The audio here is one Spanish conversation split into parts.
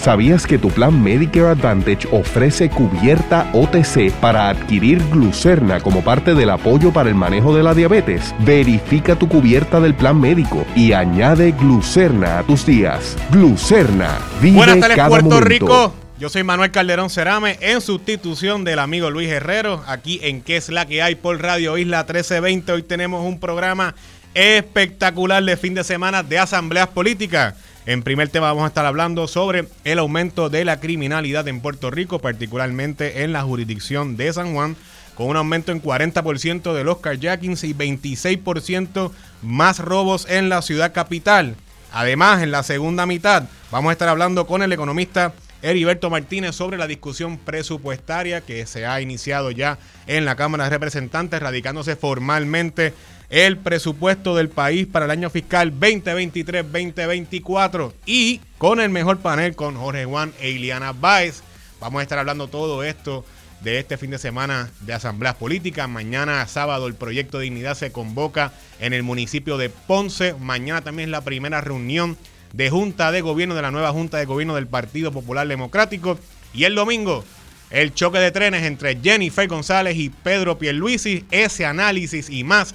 ¿Sabías que tu plan Medicare Advantage ofrece cubierta OTC para adquirir glucerna como parte del apoyo para el manejo de la diabetes? Verifica tu cubierta del plan médico y añade glucerna a tus días. Glucerna, vive Buenas tardes, cada Puerto momento. Rico. Yo soy Manuel Calderón Cerame en sustitución del amigo Luis Herrero, aquí en ¿Qué es la que hay? por Radio Isla 1320. Hoy tenemos un programa espectacular de fin de semana de asambleas políticas. En primer tema vamos a estar hablando sobre el aumento de la criminalidad en Puerto Rico, particularmente en la jurisdicción de San Juan, con un aumento en 40% de los carjackings y 26% más robos en la ciudad capital. Además, en la segunda mitad vamos a estar hablando con el economista Heriberto Martínez sobre la discusión presupuestaria que se ha iniciado ya en la Cámara de Representantes, radicándose formalmente el presupuesto del país para el año fiscal 2023-2024 y con el mejor panel con Jorge Juan e Iliana Báez. Vamos a estar hablando todo esto de este fin de semana de asambleas políticas. Mañana sábado el proyecto de Dignidad se convoca en el municipio de Ponce. Mañana también es la primera reunión de Junta de Gobierno de la nueva Junta de Gobierno del Partido Popular Democrático. Y el domingo, el choque de trenes entre Jennifer González y Pedro Pierluisi. Ese análisis y más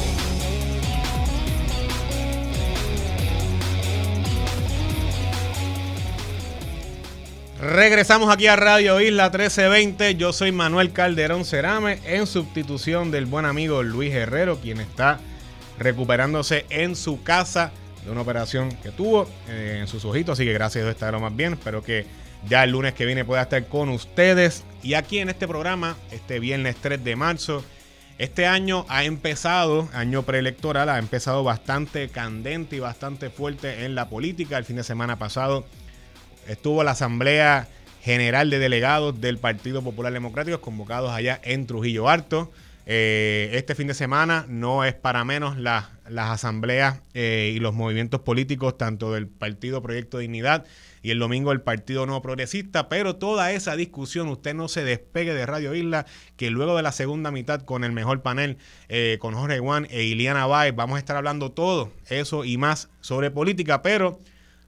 Regresamos aquí a Radio Isla 1320. Yo soy Manuel Calderón Cerame en sustitución del buen amigo Luis Herrero, quien está recuperándose en su casa de una operación que tuvo eh, en sus ojitos. Así que gracias a Dios más bien. Espero que ya el lunes que viene pueda estar con ustedes. Y aquí en este programa, este viernes 3 de marzo, este año ha empezado, año preelectoral, ha empezado bastante candente y bastante fuerte en la política. El fin de semana pasado estuvo la Asamblea General de Delegados del Partido Popular Democrático convocados allá en Trujillo Alto. Eh, este fin de semana no es para menos la- las asambleas eh, y los movimientos políticos, tanto del Partido Proyecto Dignidad y el domingo el Partido Nuevo Progresista, pero toda esa discusión, usted no se despegue de Radio Isla, que luego de la segunda mitad con el mejor panel, eh, con Jorge Juan e Iliana Báez, vamos a estar hablando todo eso y más sobre política, pero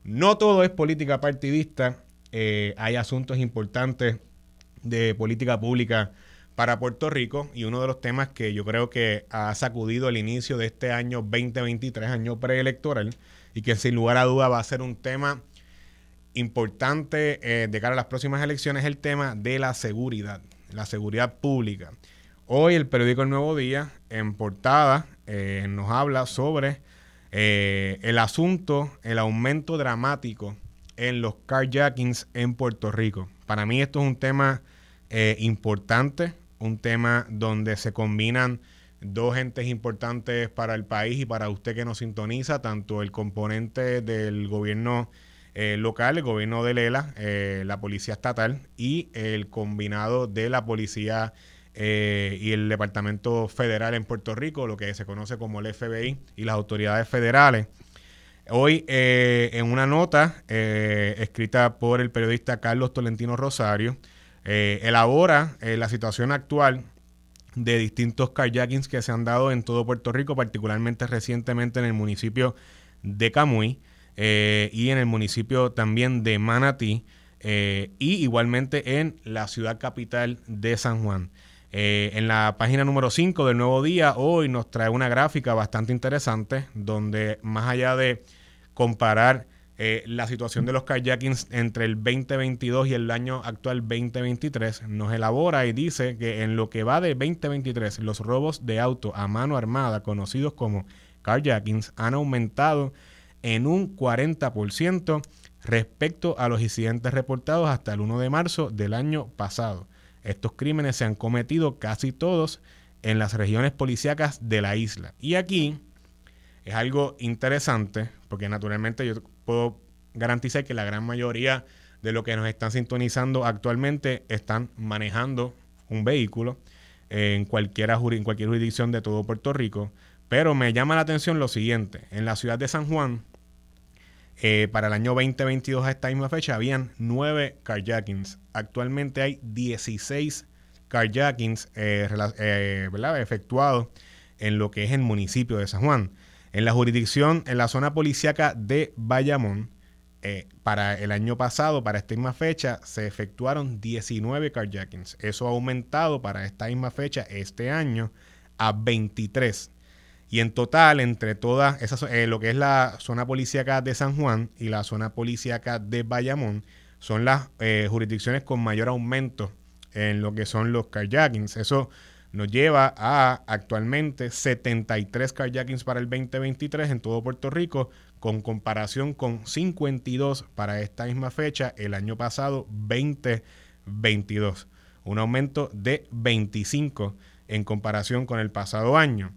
no todo es política partidista. eh, hay asuntos importantes de política pública para Puerto Rico y uno de los temas que yo creo que ha sacudido el inicio de este año 2023, año preelectoral, y que sin lugar a duda va a ser un tema importante eh, de cara a las próximas elecciones, el tema de la seguridad, la seguridad pública. Hoy el periódico El Nuevo Día, en portada, eh, nos habla sobre eh, el asunto, el aumento dramático en los carjackings en Puerto Rico. Para mí esto es un tema eh, importante, un tema donde se combinan dos entes importantes para el país y para usted que nos sintoniza, tanto el componente del gobierno eh, local, el gobierno de Lela, la policía estatal y el combinado de la policía eh, y el Departamento Federal en Puerto Rico, lo que se conoce como el FBI y las autoridades federales. Hoy, eh, en una nota eh, escrita por el periodista Carlos Tolentino Rosario, elabora la situación actual de distintos carjackings que se han dado en todo Puerto Rico, particularmente recientemente en el municipio de Camuy y en el municipio también de Manatí y igualmente en la ciudad capital de San Juan. Eh, en la página número 5 del Nuevo Día, hoy nos trae una gráfica bastante interesante donde más allá de comparar eh, la situación de los kayaking entre el 2022 y el año actual 2023, nos elabora y dice que en lo que va de 2023, los robos de auto a mano armada, conocidos como carjackings, han aumentado en un 40% respecto a los incidentes reportados hasta el 1 de marzo del año pasado. Estos crímenes se han cometido casi todos en las regiones policíacas de la isla. Y aquí es algo interesante, porque naturalmente yo puedo garantizar que la gran mayoría de los que nos están sintonizando actualmente están manejando un vehículo en, cualquiera, en cualquier jurisdicción de todo Puerto Rico. Pero me llama la atención lo siguiente. En la ciudad de San Juan, eh, para el año 2022 a esta misma fecha, habían nueve carjackings. Actualmente hay 16 carjackings eh, eh efectuados en lo que es el municipio de San Juan. En la jurisdicción, en la zona policíaca de Bayamón, para el año pasado, para esta misma fecha, se efectuaron 19 carjackings. Eso ha aumentado para esta misma fecha, este año, a 23. Y en total, entre todas esas, eh, lo que es la zona policíaca de San Juan y la zona policíaca de Bayamón, son las eh, jurisdicciones con mayor aumento en lo que son los carjackings. Eso nos lleva a actualmente 73 carjackings para el 2023 en todo Puerto Rico, con comparación con 52 para esta misma fecha el año pasado 2022. Un aumento de 25 en comparación con el pasado año.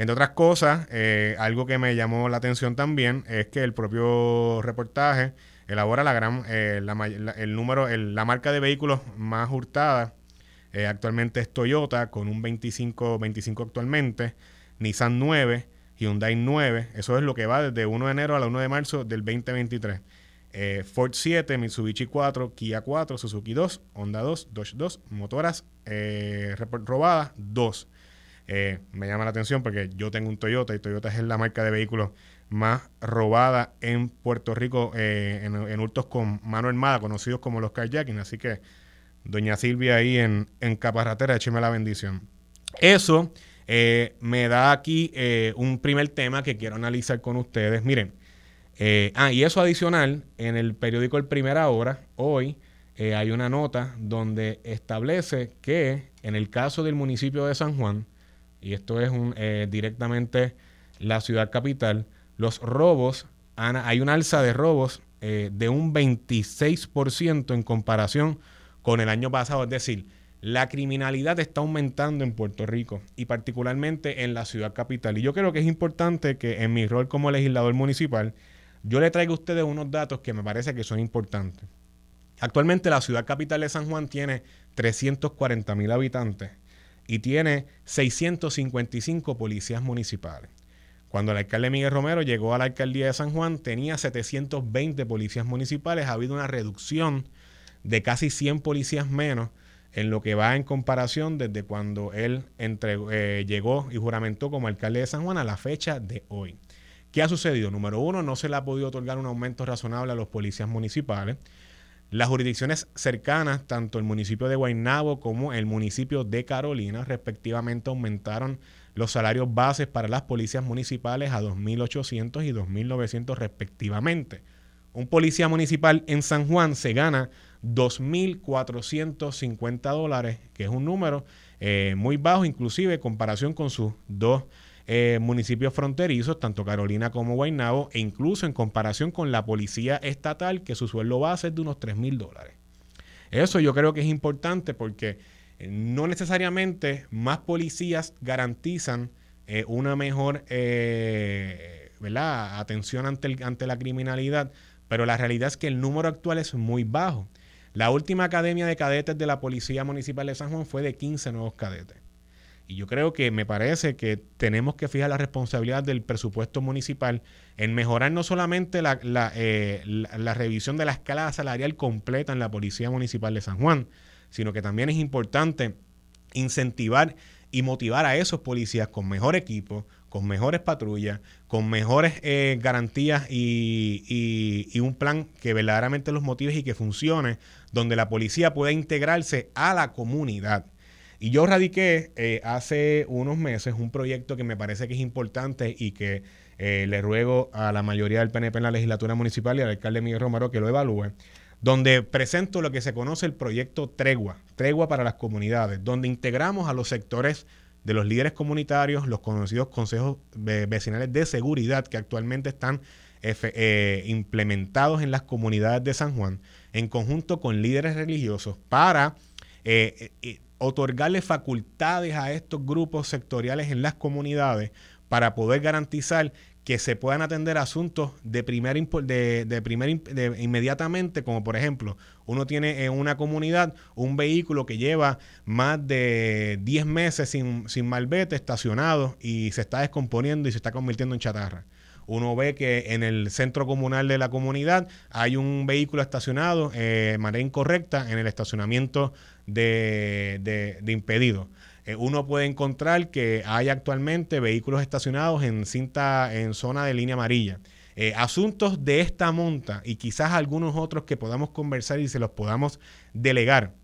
Entre otras cosas, eh, algo que me llamó la atención también es que el propio reportaje elabora la gran, eh, el número, la marca de vehículos más hurtada eh, actualmente es Toyota con un 25, 25 actualmente, Nissan 9, Hyundai 9. Eso es lo que va desde 1 de enero a la 1 de marzo del 2023. Eh, Ford 7, Mitsubishi 4, Kia 4, Suzuki 2, Honda 2, Dodge 2, motoras robadas 2. Me llama la atención porque yo tengo un Toyota y Toyota es la marca de vehículos más robada en Puerto Rico en, en, hurtos con mano armada, conocidos como los carjacking. Así que Doña Silvia ahí en, en Caparratera, écheme la bendición. Eso eh, me da aquí eh, un primer tema que quiero analizar con ustedes. Miren, eh, ah, y eso adicional, en el periódico El Primera Hora, hoy hay una nota donde establece que en el caso del municipio de San Juan, y esto es un, directamente la ciudad capital, los robos, hay un alza de robos de un 26% en comparación con el año pasado. Es decir, la criminalidad está aumentando en Puerto Rico y particularmente en la ciudad capital. Y yo creo que es importante que en mi rol como legislador municipal, yo le traiga a ustedes unos datos que me parece que son importantes. Actualmente la ciudad capital de San Juan tiene 340 mil habitantes y tiene 655 policías municipales. Cuando el alcalde Miguel Romero llegó a la alcaldía de San Juan, tenía 720 policías municipales. Ha habido una reducción de casi 100 policías menos en lo que va en comparación desde cuando él eh, llegó y juramentó como alcalde de San Juan a la fecha de hoy. ¿Qué ha sucedido? Número uno, no se le ha podido otorgar un aumento razonable a los policías municipales. Las jurisdicciones cercanas, tanto el municipio de Guaynabo como el municipio de Carolina, respectivamente aumentaron los salarios bases para las policías municipales a 2.800 y 2.900 respectivamente. Un policía municipal en San Juan se gana 2.450 dólares, que es un número eh, muy bajo, inclusive en comparación con sus dos eh, municipios fronterizos, tanto Carolina como Guaynabo, e incluso en comparación con la policía estatal, que su sueldo base es de unos 3.000 dólares. Eso yo creo que es importante porque eh, no necesariamente más policías garantizan una mejor atención ante, ante la criminalidad, pero la realidad es que el número actual es muy bajo. La última academia de cadetes de la Policía Municipal de San Juan fue de 15 nuevos cadetes. Y yo creo que me parece que tenemos que fijar la responsabilidad del presupuesto municipal en mejorar no solamente la, eh, revisión de la escala salarial completa en la Policía Municipal de San Juan, sino que también es importante incentivar y motivar a esos policías con mejor equipo, con mejores patrullas, con mejores eh, garantías y, un plan que verdaderamente los motive y que funcione, donde la policía pueda integrarse a la comunidad. Y yo radiqué eh, hace unos meses un proyecto que me parece que es importante y que eh, le ruego a la mayoría del PNP en la legislatura municipal y al alcalde Miguel Romero que lo evalúe, donde presento lo que se conoce el proyecto Tregua, Tregua para las comunidades, donde integramos a los sectores de los líderes comunitarios, los conocidos consejos vecinales de seguridad que actualmente están eh, implementados en las comunidades de San Juan, en conjunto con líderes religiosos, para otorgarle facultades a estos grupos sectoriales en las comunidades para poder garantizar que se puedan atender asuntos de primer, de, de primer de, inmediatamente, como por ejemplo, uno tiene en una comunidad un vehículo que lleva más de 10 meses sin, sin malvete estacionado y se está descomponiendo y se está convirtiendo en chatarra. Uno ve que en el centro comunal de la comunidad hay un vehículo estacionado eh, manera incorrecta en el estacionamiento de, de impedido. Eh, uno puede encontrar que hay actualmente vehículos estacionados en cinta, en zona de línea amarilla. Eh, asuntos de esta monta y quizás algunos otros que podamos conversar y se los podamos delegar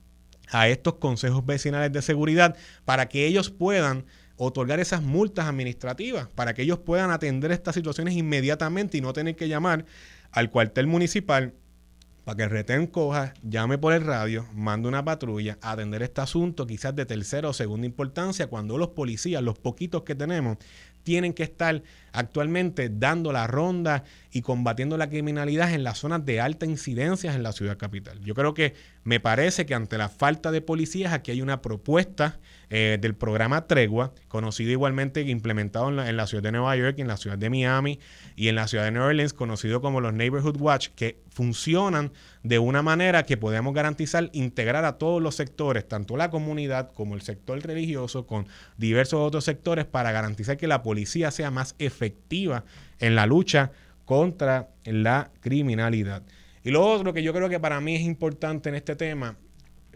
a estos consejos vecinales de seguridad para que ellos puedan otorgar esas multas administrativas, para que ellos puedan atender estas situaciones inmediatamente y no tener que llamar al cuartel municipal para que el retén coja, llame por el radio, mande una patrulla a atender este asunto, quizás de tercera o segunda importancia, cuando los policías, los poquitos que tenemos, tienen que estar actualmente dando la ronda y combatiendo la criminalidad en las zonas de alta incidencia en la ciudad capital. Yo creo que me parece que ante la falta de policías aquí hay una propuesta eh, del programa Tregua, conocido igualmente implementado en la, ciudad de Nueva York, en la ciudad de Miami y en la ciudad de New Orleans, conocido como los Neighborhood Watch, que funcionan de una manera que podemos garantizar integrar a todos los sectores, tanto la comunidad como el sector religioso, con diversos otros sectores, para garantizar que la policía sea más efectiva en la lucha contra la criminalidad. Y lo otro que yo creo que para mí es importante en este tema,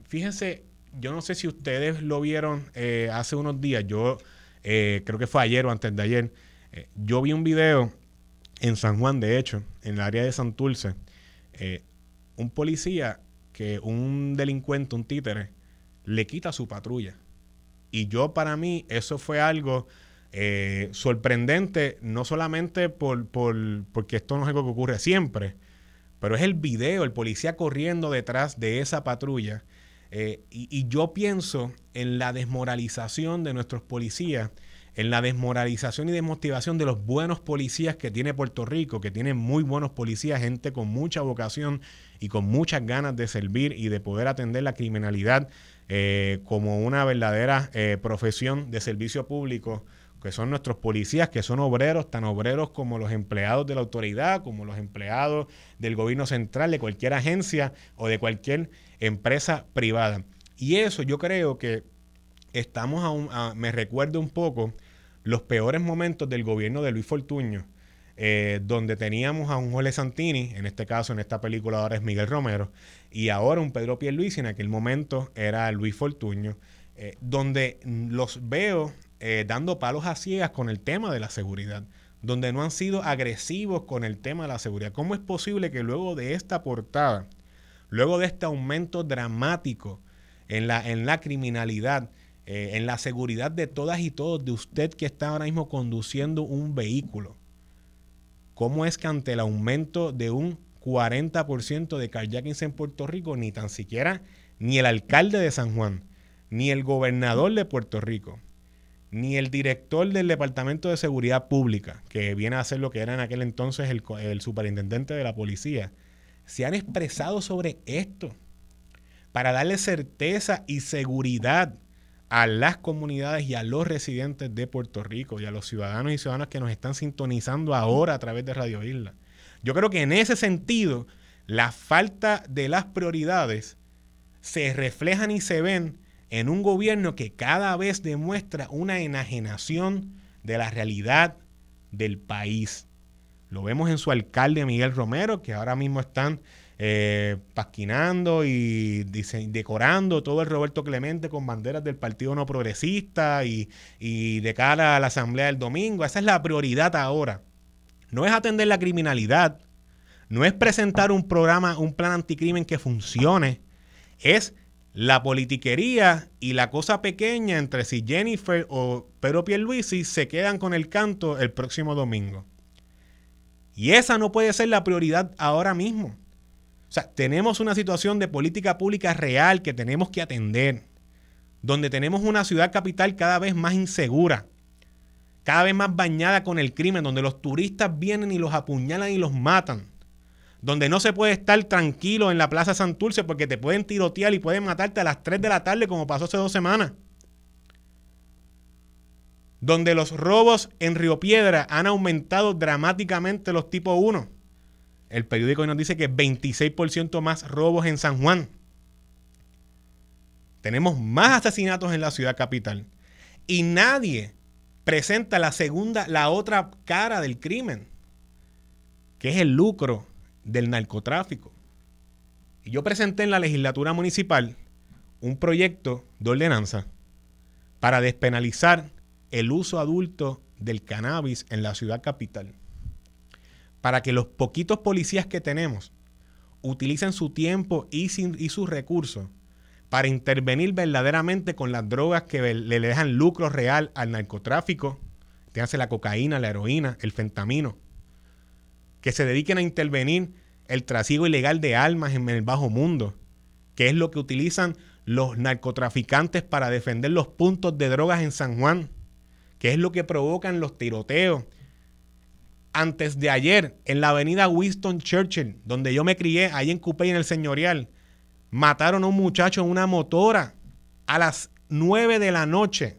fíjense yo no sé si ustedes lo vieron eh, hace unos días, yo eh, creo que fue ayer o antes de ayer, eh, yo vi un video en San Juan, de hecho, en el área de Santurce, un policía que un delincuente, un títere, le quita su patrulla. Y yo para mí eso fue algo sorprendente, no solamente por, por, porque esto no es algo que ocurre siempre, pero es el video, el policía corriendo detrás de esa patrulla. Eh, y, yo pienso en la desmoralización de nuestros policías, en la desmoralización y desmotivación de los buenos policías que tiene Puerto Rico, que tiene muy buenos policías, gente con mucha vocación y con muchas ganas de servir y de poder atender la criminalidad eh, como una verdadera eh, profesión de servicio público que son nuestros policías, que son obreros, tan obreros como los empleados de la autoridad, como los empleados del gobierno central, de cualquier agencia o de cualquier empresa privada. Y eso yo creo que estamos aún, me recuerda un poco los peores momentos del gobierno de Luis Fortuño, eh, donde teníamos a un Jorge Santini, en este caso en esta película ahora es Miguel Romero, y ahora un Pedro Pierluisi, en aquel momento era Luis Fortuño, eh, donde los veo eh, dando palos a ciegas con el tema de la seguridad, donde no han sido agresivos con el tema de la seguridad. ¿Cómo es posible que luego de esta portada, luego de este aumento dramático en la, en la criminalidad, eh, en la seguridad de todas y todos, de usted que está ahora mismo conduciendo un vehículo, ¿cómo es que ante el aumento de un 40% de carjackings en Puerto Rico, ni tan siquiera ni el alcalde de San Juan, ni el gobernador de Puerto Rico, ni el director del Departamento de Seguridad Pública, que viene a ser lo que era en aquel entonces el, superintendente de la policía, se han expresado sobre esto para darle certeza y seguridad a las comunidades y a los residentes de Puerto Rico y a los ciudadanos y ciudadanas que nos están sintonizando ahora a través de Radio Isla. Yo creo que en ese sentido, la falta de las prioridades se reflejan y se ven en un gobierno que cada vez demuestra una enajenación de la realidad del país. Lo vemos en su alcalde Miguel Romero, que ahora mismo están eh, pasquinando y decorando todo el Roberto Clemente con banderas del Partido No Progresista y, y de cara a la Asamblea del domingo. Esa es la prioridad ahora. No es atender la criminalidad, no es presentar un programa, un plan anticrimen que funcione, es la politiquería y la cosa pequeña entre si Jennifer o Pedro Pierluisi se quedan con el canto el próximo domingo. Y esa no puede ser la prioridad ahora mismo. O sea, tenemos una situación de política pública real que tenemos que atender, donde tenemos una ciudad capital cada vez más insegura, cada vez más bañada con el crimen, donde los turistas vienen y los apuñalan y los matan donde no se puede estar tranquilo en la Plaza Santurce porque te pueden tirotear y pueden matarte a las 3 de la tarde como pasó hace dos semanas. donde los robos en Río Piedra han aumentado dramáticamente los tipo 1. El periódico nos dice que 26% más robos en San Juan. Tenemos más asesinatos en la ciudad capital. Y nadie presenta la segunda, la otra cara del crimen, que es el lucro del narcotráfico. Y yo presenté en la legislatura municipal un proyecto de ordenanza para despenalizar el uso adulto del cannabis en la ciudad capital. Para que los poquitos policías que tenemos utilicen su tiempo y, sus recursos para intervenir verdaderamente con las drogas que le dejan lucro real al narcotráfico, hace la cocaína, la heroína, el fentamino, que se dediquen a intervenir el trasiego ilegal de armas en el bajo mundo, que es lo que utilizan los narcotraficantes para defender los puntos de drogas en San Juan, que es lo que provocan los tiroteos. Antes de ayer, en la avenida Winston Churchill, donde yo me crié, ahí en Cupey, en el Señorial, mataron a un muchacho en una motora a las 9 de la noche.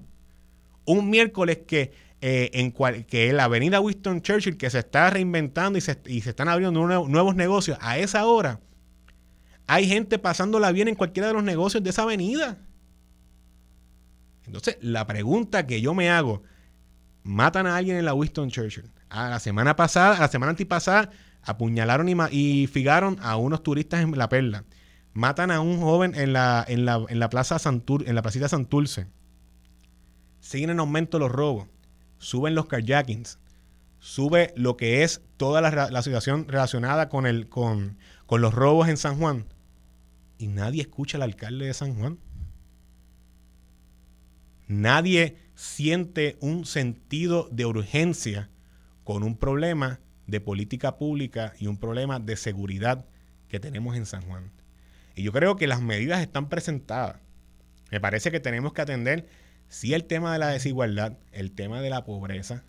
Un miércoles que, eh, en que la avenida Winston Churchill, que se está reinventando y se, y se están abriendo nuevos negocios, a esa hora hay gente pasándola bien en cualquiera de los negocios de esa avenida. Entonces, la pregunta que yo me hago, matan a alguien en la Winston Churchill. A la semana pasada, a la semana antipasada, apuñalaron y, figaron a unos turistas en La Perla. Matan a un joven en la, en la, plaza Santur, en la placita Santurce. Siguen en aumento los robos. Suben los carjackings. Sube lo que es toda la, situación relacionada con, el, con, con los robos en San Juan y nadie escucha al alcalde de San Juan. Nadie siente un sentido de urgencia con un problema de política pública y un problema de seguridad que tenemos en San Juan. Y yo creo que las medidas están presentadas. Me parece que tenemos que atender, sí, el tema de la desigualdad, el tema de la pobreza,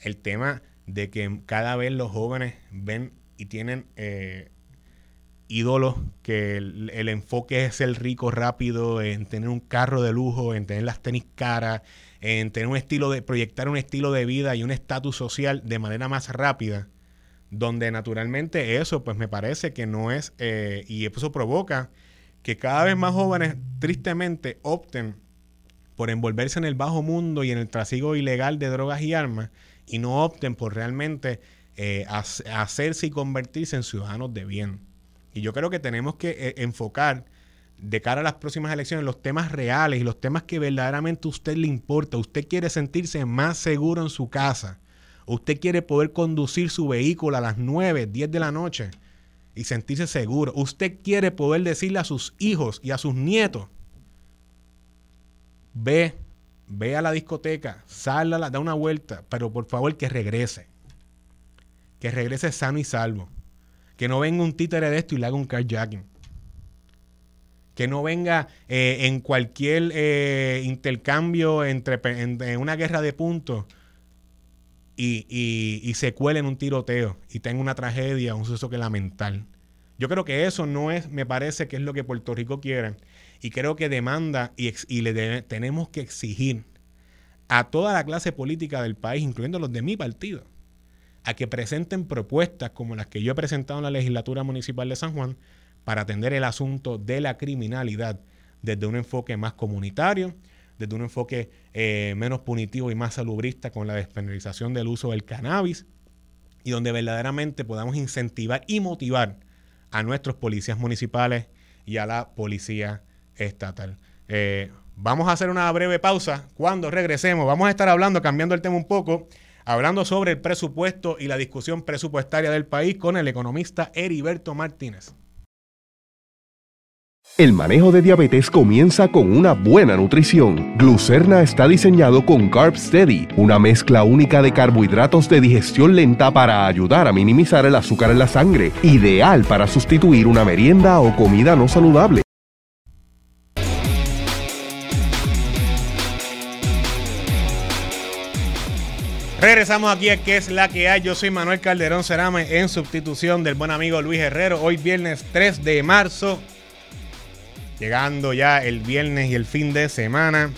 el tema de que cada vez los jóvenes ven y tienen eh, ídolos que el, enfoque es el rico rápido, en tener un carro de lujo, en tener las tenis caras, en tener un estilo de, proyectar un estilo de vida y un estatus social de manera más rápida, donde naturalmente eso pues me parece que no es, eh, y eso provoca que cada vez más jóvenes tristemente opten por envolverse en el bajo mundo y en el trasiego ilegal de drogas y armas y no opten por realmente eh, hacerse y convertirse en ciudadanos de bien. Y yo creo que tenemos que eh, enfocar de cara a las próximas elecciones los temas reales y los temas que verdaderamente a usted le importa. Usted quiere sentirse más seguro en su casa. Usted quiere poder conducir su vehículo a las 9, 10 de la noche y sentirse seguro. Usted quiere poder decirle a sus hijos y a sus nietos, ve, ve a la discoteca, sal da una vuelta, pero por favor que regrese. Que regrese sano y salvo. Que no venga un títere de esto y le haga un carjacking. Que no venga eh, en cualquier eh, intercambio entre en, una guerra de puntos y, se cuele en un tiroteo y tenga una tragedia, un suceso que lamentar. Yo creo que eso no es, me parece que es lo que Puerto Rico quiere. Y creo que demanda y, le tenemos que exigir a toda la clase política del país, incluyendo los de mi partido, a que presenten propuestas como las que yo he presentado en la legislatura municipal de San Juan para atender el asunto de la criminalidad desde un enfoque más comunitario, desde un enfoque eh, menos punitivo y más salubrista con la despenalización del uso del cannabis y donde verdaderamente podamos incentivar y motivar a nuestros policías municipales y a la policía estatal. Eh, vamos a hacer una breve pausa. Cuando regresemos, vamos a estar hablando, cambiando el tema un poco, hablando sobre el presupuesto y la discusión presupuestaria del país con el economista Heriberto Martínez. El manejo de diabetes comienza con una buena nutrición. Glucerna está diseñado con Carb Steady, una mezcla única de carbohidratos de digestión lenta para ayudar a minimizar el azúcar en la sangre, ideal para sustituir una merienda o comida no saludable. Regresamos aquí a que es la que hay. Yo soy Manuel Calderón Cerame en sustitución del buen amigo Luis Herrero. Hoy viernes 3 de marzo. Llegando ya el viernes y el fin de semana.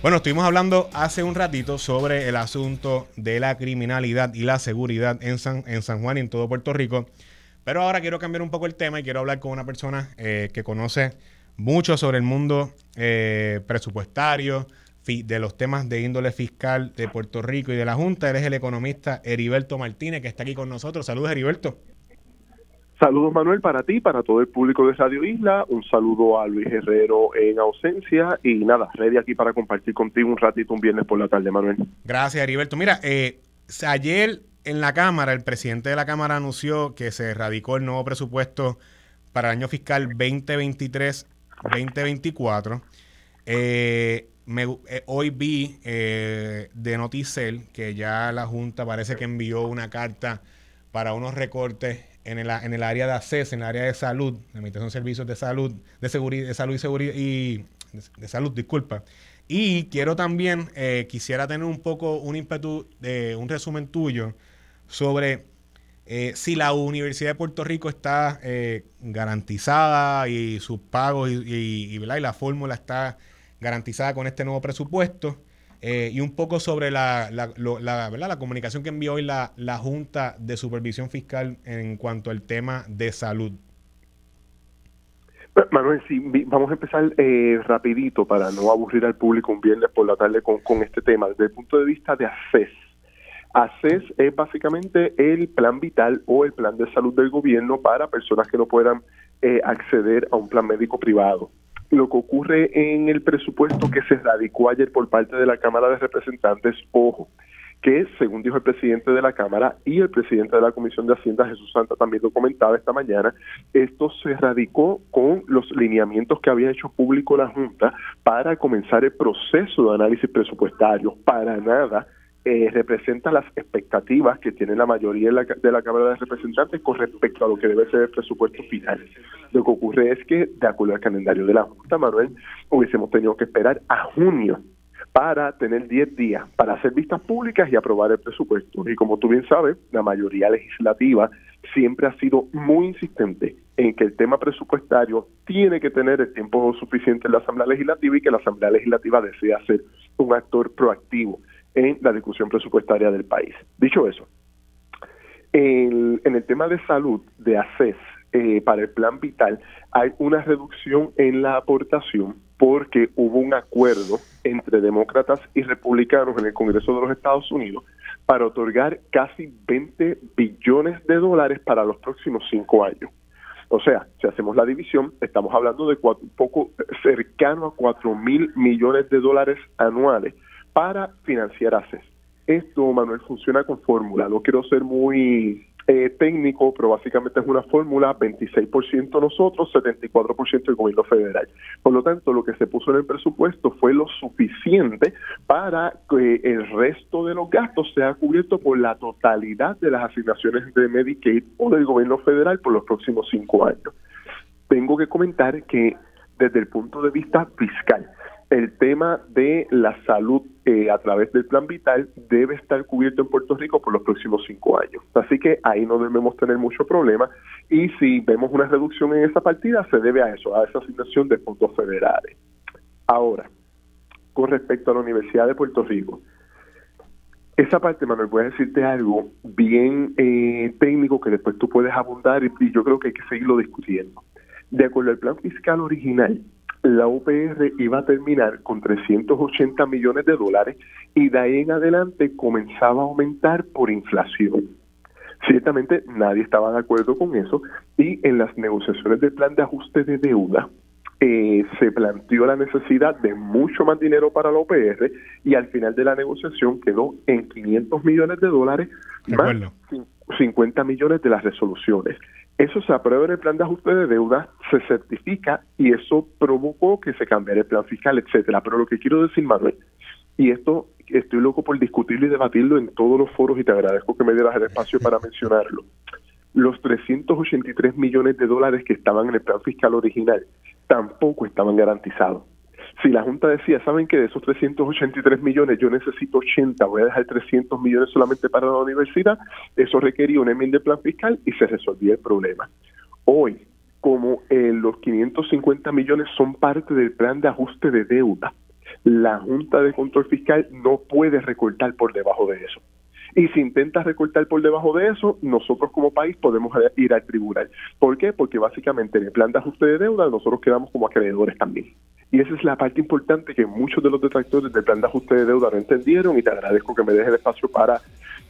Bueno, estuvimos hablando hace un ratito sobre el asunto de la criminalidad y la seguridad en San, Juan y en todo Puerto Rico. Pero ahora quiero cambiar un poco el tema y quiero hablar con una persona eh, que conoce mucho sobre el mundo eh, presupuestario, de los temas de índole fiscal de Puerto Rico y de la Junta. Él es el economista Heriberto Martínez, que está aquí con nosotros. Saludos, Heriberto. Saludos Manuel para ti, para todo el público de Radio Isla, un saludo a Luis Herrero en ausencia y nada, ready aquí para compartir contigo un ratito un viernes por la tarde Manuel. Gracias Heriberto. Mira, eh, ayer en la Cámara, el presidente de la Cámara anunció que se radicó el nuevo presupuesto para el año fiscal 2023-2024. Eh, eh, hoy vi de Noticel que ya la Junta parece que envió una carta para unos recortes en el, área de acceso, en el área de salud, de administración de servicios de salud, de seguridad, de salud y seguridad y de, salud, disculpa. Y quiero también, eh, quisiera tener un poco un ímpetu un resumen tuyo sobre eh, si la Universidad de Puerto Rico está eh, garantizada y sus pagos y, y la fórmula está garantizada con este nuevo presupuesto. Eh, y un poco sobre la, la, la, ¿verdad? la comunicación que envió hoy la, la Junta de Supervisión Fiscal en cuanto al tema de salud. Manuel, sí, vamos a empezar eh, rapidito para no aburrir al público un viernes por la tarde con, con este tema. Desde el punto de vista de ACES, ACES es básicamente el plan vital o el plan de salud del gobierno para personas que no puedan eh, acceder a un plan médico privado lo que ocurre en el presupuesto que se radicó ayer por parte de la Cámara de Representantes, ojo, que según dijo el presidente de la Cámara y el presidente de la Comisión de Hacienda, Jesús Santa, también lo comentaba esta mañana, esto se radicó con los lineamientos que había hecho público la Junta para comenzar el proceso de análisis presupuestario. Para nada eh, representa las expectativas que tiene la mayoría de la, de la, Cámara de Representantes con respecto a lo que debe ser el presupuesto final. Lo que ocurre es que, de acuerdo al calendario de la Junta, Manuel, hubiésemos tenido que esperar a junio para tener 10 días para hacer vistas públicas y aprobar el presupuesto. Y como tú bien sabes, la mayoría legislativa siempre ha sido muy insistente en que el tema presupuestario tiene que tener el tiempo suficiente en la Asamblea Legislativa y que la Asamblea Legislativa desea ser un actor proactivo en la discusión presupuestaria del país. Dicho eso, en, el tema de salud de ACES eh, para el plan vital hay una reducción en la aportación porque hubo un acuerdo entre demócratas y republicanos en el Congreso de los Estados Unidos para otorgar casi 20 billones de dólares para los próximos cinco años. O sea, si hacemos la división, estamos hablando de un poco cercano a 4 mil millones de dólares anuales para financiar ACES. Esto, Manuel, funciona con fórmula. No quiero ser muy eh, técnico, pero básicamente es una fórmula 26% nosotros, 74% el gobierno federal. Por lo tanto, lo que se puso en el presupuesto fue lo suficiente para que el resto de los gastos sea cubierto por la totalidad de las asignaciones de Medicaid o del gobierno federal por los próximos cinco años. Tengo que comentar que desde el punto de vista fiscal, el tema de la salud eh, a través del plan vital debe estar cubierto en Puerto Rico por los próximos cinco años. Así que ahí no debemos tener mucho problema y si vemos una reducción en esa partida se debe a eso, a esa asignación de puntos federales. Ahora, con respecto a la Universidad de Puerto Rico, esa parte, Manuel, voy a decirte algo bien eh, técnico que después tú puedes abundar y yo creo que hay que seguirlo discutiendo. De acuerdo al plan fiscal original, la UPR iba a terminar con 380 millones de dólares y de ahí en adelante comenzaba a aumentar por inflación. Ciertamente nadie estaba de acuerdo con eso y en las negociaciones del plan de ajuste de deuda eh, se planteó la necesidad de mucho más dinero para la UPR y al final de la negociación quedó en 500 millones de dólares más 50 millones de las resoluciones. Eso se aprueba en el plan de ajuste de deuda, se certifica y eso provocó que se cambiara el plan fiscal, etcétera. Pero lo que quiero decir, Manuel, y esto estoy loco por discutirlo y debatirlo en todos los foros y te agradezco que me dieras el espacio para mencionarlo. Los 383 millones de dólares que estaban en el plan fiscal original tampoco estaban garantizados si la Junta decía, ¿saben que de esos 383 millones yo necesito 80, voy a dejar 300 millones solamente para la universidad? Eso requería un enmienda de plan fiscal y se resolvía el problema. Hoy, como eh, los 550 millones son parte del plan de ajuste de deuda, La Junta de Control Fiscal no puede recortar por debajo de eso. Y si intentas recortar por debajo de eso, nosotros como país podemos ir al tribunal. ¿Por qué? Porque básicamente en el plan de ajuste de deuda nosotros quedamos como acreedores también. Y esa es la parte importante que muchos de los detractores del plan de ajuste de deuda no entendieron y te agradezco que me dejes el espacio para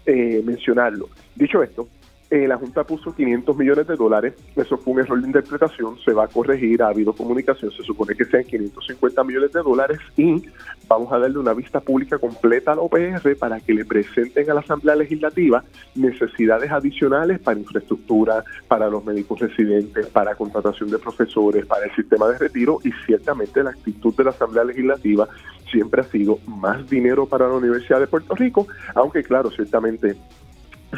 eh, mencionarlo. Dicho esto, eh, la Junta puso 500 millones de dólares, eso fue un error de interpretación, se va a corregir, ha habido comunicación, se supone que sean 550 millones de dólares y vamos a darle una vista pública completa a la OPR para que le presenten a la Asamblea Legislativa necesidades adicionales para infraestructura, para los médicos residentes, para contratación de profesores, para el sistema de retiro. Y ciertamente la actitud de la Asamblea Legislativa siempre ha sido más dinero para la Universidad de Puerto Rico, aunque claro, ciertamente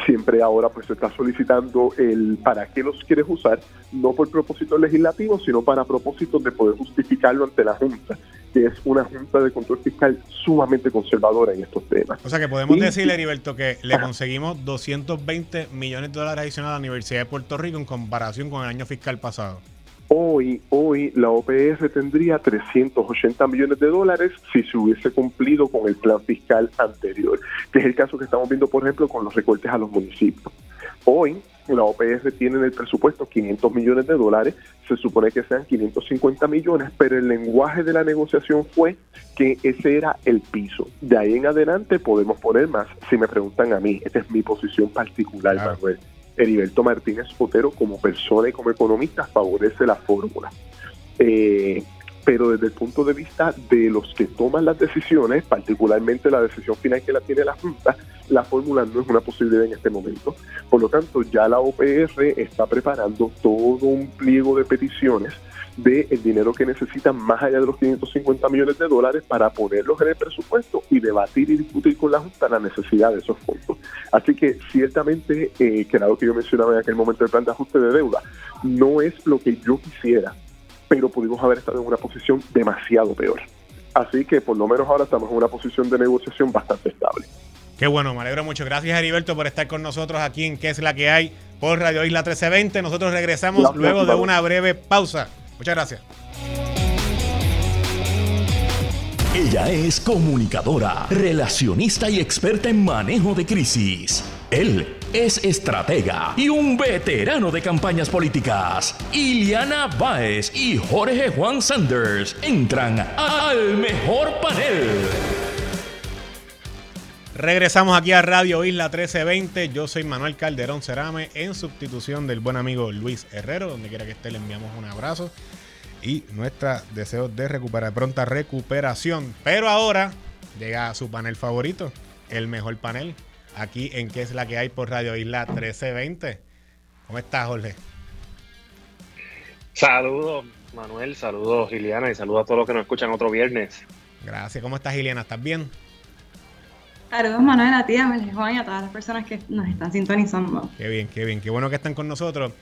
siempre ahora pues se está solicitando el para qué los quieres usar, no por propósito legislativo, sino para propósitos de poder justificarlo ante la Junta, que es una Junta de Control Fiscal sumamente conservadora en estos temas. O sea que podemos decirle, Heriberto, que le conseguimos 220 millones de dólares adicionales a la Universidad de Puerto Rico en comparación con el año fiscal pasado. Hoy, hoy la OPS tendría 380 millones de dólares si se hubiese cumplido con el plan fiscal anterior, que es el caso que estamos viendo, por ejemplo, con los recortes a los municipios. Hoy la OPS tiene en el presupuesto 500 millones de dólares, se supone que sean 550 millones, pero el lenguaje de la negociación fue que ese era el piso. De ahí en adelante podemos poner más. Si me preguntan a mí, esta es mi posición particular, Manuel Heriberto Martínez Otero como persona y como economista favorece la fórmula. Eh, pero desde el punto de vista de los que toman las decisiones, particularmente la decisión final que la tiene la Junta, la fórmula no es una posibilidad en este momento. Por lo tanto, ya la OPR está preparando todo un pliego de peticiones de el dinero que necesitan más allá de los 550 millones de dólares para ponerlos en el presupuesto y debatir y discutir con la Junta la necesidad de esos fondos. Así que ciertamente, eh, que era lo que yo mencionaba en aquel momento del plan de ajuste de deuda, no es lo que yo quisiera, pero pudimos haber estado en una posición demasiado peor. Así que por lo menos ahora estamos en una posición de negociación bastante estable. Qué bueno, me alegro mucho. Gracias, Heriberto, por estar con nosotros aquí en ¿Qué es la que hay? por Radio Isla 1320. Nosotros regresamos luego de una breve pausa. Muchas gracias. Ella es comunicadora, relacionista y experta en manejo de crisis. Él es estratega y un veterano de campañas políticas. Iliana Baez y Jorge Juan Sanders entran al mejor panel. Regresamos aquí a Radio Isla 1320. Yo soy Manuel Calderón Cerame en sustitución del buen amigo Luis Herrero. Donde quiera que esté, le enviamos un abrazo y nuestra deseo de recuperar pronta recuperación. Pero ahora llega a su panel favorito, el mejor panel, aquí en que es la que hay por Radio Isla 1320. ¿Cómo estás, Jorge? Saludos, Manuel, saludos, Giliana, y saludos a todos los que nos escuchan otro viernes. Gracias. ¿Cómo estás, Giliana? ¿Estás bien? Saludos Manuel, a ti, a Juan y a todas las personas que nos están sintonizando. Qué bien, qué bien, qué bueno que están con nosotros.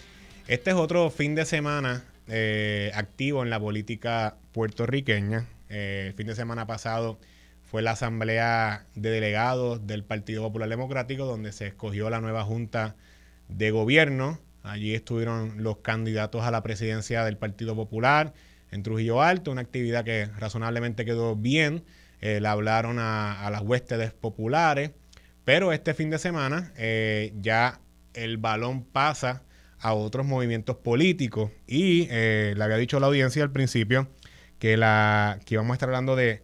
Este es otro fin de semana eh, activo en la política puertorriqueña. Eh, el fin de semana pasado fue la asamblea de delegados del Partido Popular Democrático donde se escogió la nueva junta de gobierno. Allí estuvieron los candidatos a la presidencia del Partido Popular en Trujillo Alto, una actividad que razonablemente quedó bien eh, le hablaron a, las huéspedes populares, pero este fin de semana eh, ya el balón pasa a otros movimientos políticos y eh, le había dicho a la audiencia al principio que, la, que íbamos a estar hablando de,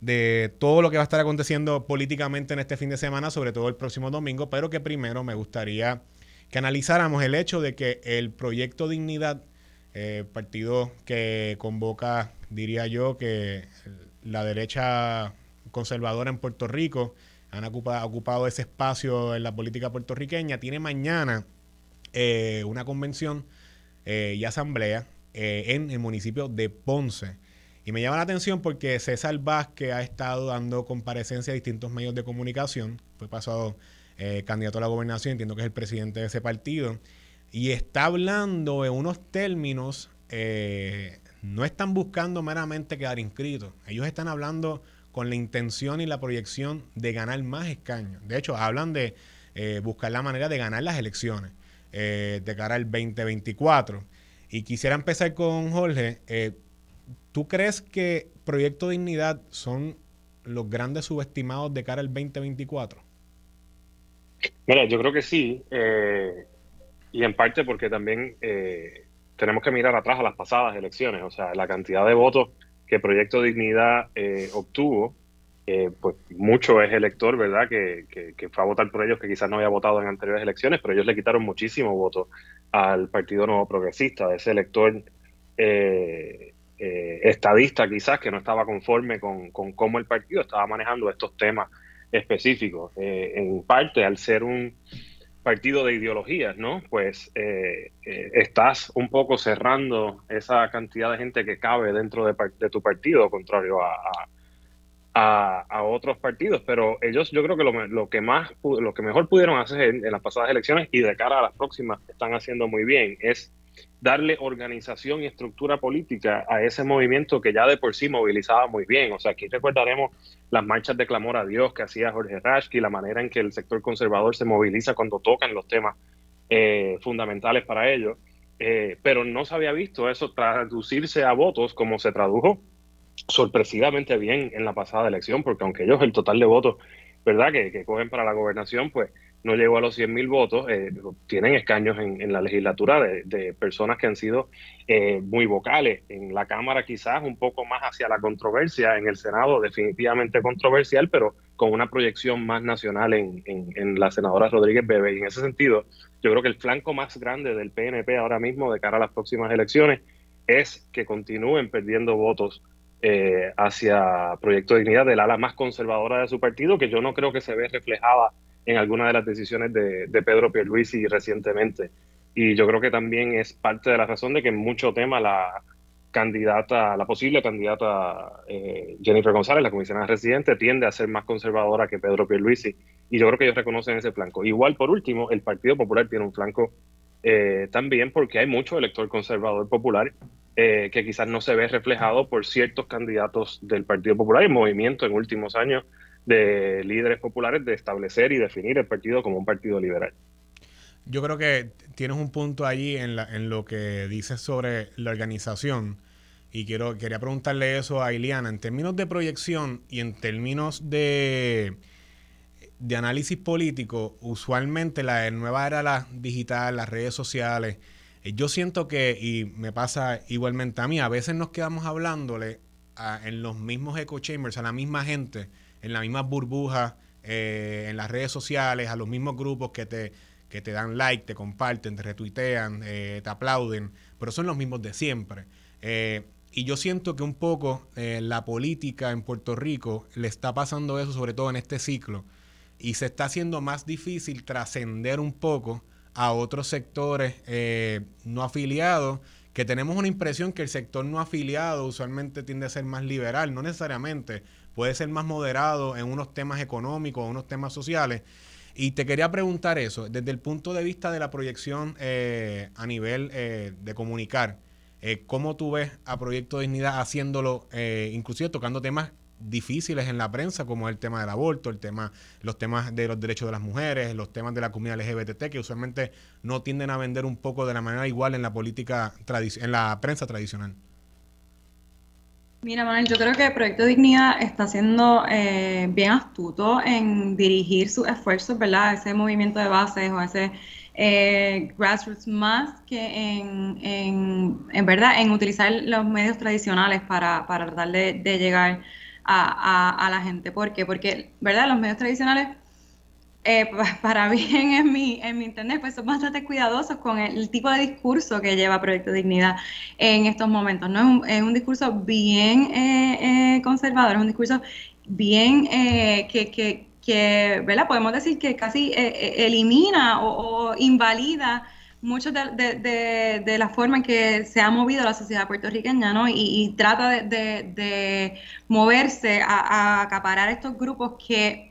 de todo lo que va a estar aconteciendo políticamente en este fin de semana, sobre todo el próximo domingo, pero que primero me gustaría que analizáramos el hecho de que el proyecto Dignidad, partido que convoca, diría yo, que la derecha conservadora en Puerto Rico han ocupado, ese espacio en la política puertorriqueña. Tiene mañana eh, una convención eh, y asamblea eh, en el municipio de Ponce. Y me llama la atención porque César Vázquez ha estado dando comparecencia a distintos medios de comunicación. Fue pasado candidato a la gobernación, entiendo que es el presidente de ese partido. Y está hablando en unos términos no están buscando meramente quedar inscritos. Ellos están hablando con la intención y la proyección de ganar más escaños. De hecho, hablan de eh, buscar la manera de ganar las elecciones eh, de cara al 2024. Y quisiera empezar con Jorge. Eh, ¿Tú crees que Proyecto Dignidad son los grandes subestimados de cara al 2024? Mira, yo creo que sí, y en parte porque también tenemos que mirar atrás a las pasadas elecciones, o sea, la cantidad de votos que Proyecto Dignidad eh, obtuvo, pues mucho es elector, ¿verdad?, que, que, fue a votar por ellos, que quizás no había votado en anteriores elecciones, pero ellos le quitaron muchísimo votos al Partido Nuevo Progresista, ese elector estadista quizás, que no estaba conforme con, con cómo el partido estaba manejando estos temas específico. Eh, en parte, al ser un partido de ideologías, ¿no? Pues eh, eh, estás un poco cerrando esa cantidad de gente que cabe dentro de, tu partido, contrario a, a, otros partidos. Pero ellos, yo creo que lo, que más, lo que mejor pudieron hacer en, las pasadas elecciones y de cara a las próximas están haciendo muy bien es darle organización y estructura política a ese movimiento que ya de por sí movilizaba muy bien. O sea, aquí recordaremos las marchas de clamor a Dios que hacía Jorge Rashki, la manera en que el sector conservador se moviliza cuando tocan los temas eh, fundamentales para ellos. Eh, pero no se había visto eso traducirse a votos como se tradujo sorpresivamente bien en la pasada elección, porque aunque ellos el total de votos, ¿verdad?, que, que cogen para la gobernación, pues no llegó a los 100.000 votos, eh, tienen escaños en, la legislatura de, personas que han sido eh, muy vocales. En la Cámara quizás un poco más hacia la controversia, en el Senado definitivamente controversial, pero con una proyección más nacional en, en, la senadora Rodríguez Bebe. Y en ese sentido, yo creo que el flanco más grande del PNP ahora mismo de cara a las próximas elecciones es que continúen perdiendo votos eh, hacia Proyecto de Dignidad del ala más conservadora de su partido, que yo no creo que se ve reflejada en alguna de las decisiones de, de Pedro Pierluisi recientemente. Y yo creo que también es parte de la razón de que en mucho tema la candidata, la posible candidata eh, Jennifer González, la comisionada residente, tiende a ser más conservadora que Pedro Pierluisi. Y yo creo que ellos reconocen ese flanco. Igual, por último, el Partido Popular tiene un flanco eh, también porque hay mucho elector conservador popular eh, que quizás no se ve reflejado por ciertos candidatos del Partido Popular y movimiento en últimos años de líderes populares de establecer y definir el partido como un partido liberal. Yo creo que tienes un punto allí en, la, en lo que dices sobre la organización y quiero quería preguntarle eso a Iliana en términos de proyección y en términos de de análisis político, usualmente la nueva era la digital, las redes sociales, eh, yo siento que, y me pasa igualmente a mí, a veces nos quedamos hablándole en los mismos echo chambers, a la misma gente, en las mismas burbujas, eh, en las redes sociales, a los mismos grupos que te, que te dan like, te comparten, te retuitean, eh, te aplauden, pero son los mismos de siempre. Eh, y yo siento que un poco la política en Puerto Rico le está pasando eso, sobre todo en este ciclo, y se está haciendo más difícil trascender un poco a otros sectores no afiliados, que tenemos una impresión que el sector no afiliado usualmente tiende a ser más liberal, no necesariamente puede ser más moderado en unos temas económicos, unos temas sociales. Y te quería preguntar eso, desde el punto de vista de la proyección eh, a nivel eh, de comunicar, eh, ¿cómo tú ves a Proyecto Dignidad haciéndolo, inclusive tocando temas difíciles en la prensa, como el tema del aborto, el tema, los temas de los derechos de las mujeres, los temas de la comunidad LGBT, que usualmente no tienden a vender un poco de la manera igual en la política, en la prensa tradicional? Mira, Manuel, yo creo que Proyecto Dignidad está siendo eh, bien astuto en dirigir sus esfuerzos, ¿verdad? Ese movimiento de bases o ese eh, grassroots más que en, en, verdad, en utilizar los medios tradicionales para, para tratar de, llegar a, a, la gente. ¿Por qué? Porque, ¿verdad? Los medios tradicionales eh, para bien en mi, en mi internet, pues son bastante cuidadosos con el, tipo de discurso que lleva Proyecto Dignidad en estos momentos. ¿no? Es, un, discurso bien eh, eh, conservador, es un discurso bien que, que, que, ¿verdad? Podemos decir que casi elimina o, invalida mucho de, de, la forma en que se ha movido la sociedad puertorriqueña, ¿no? Y, trata de, moverse a, a acaparar estos grupos que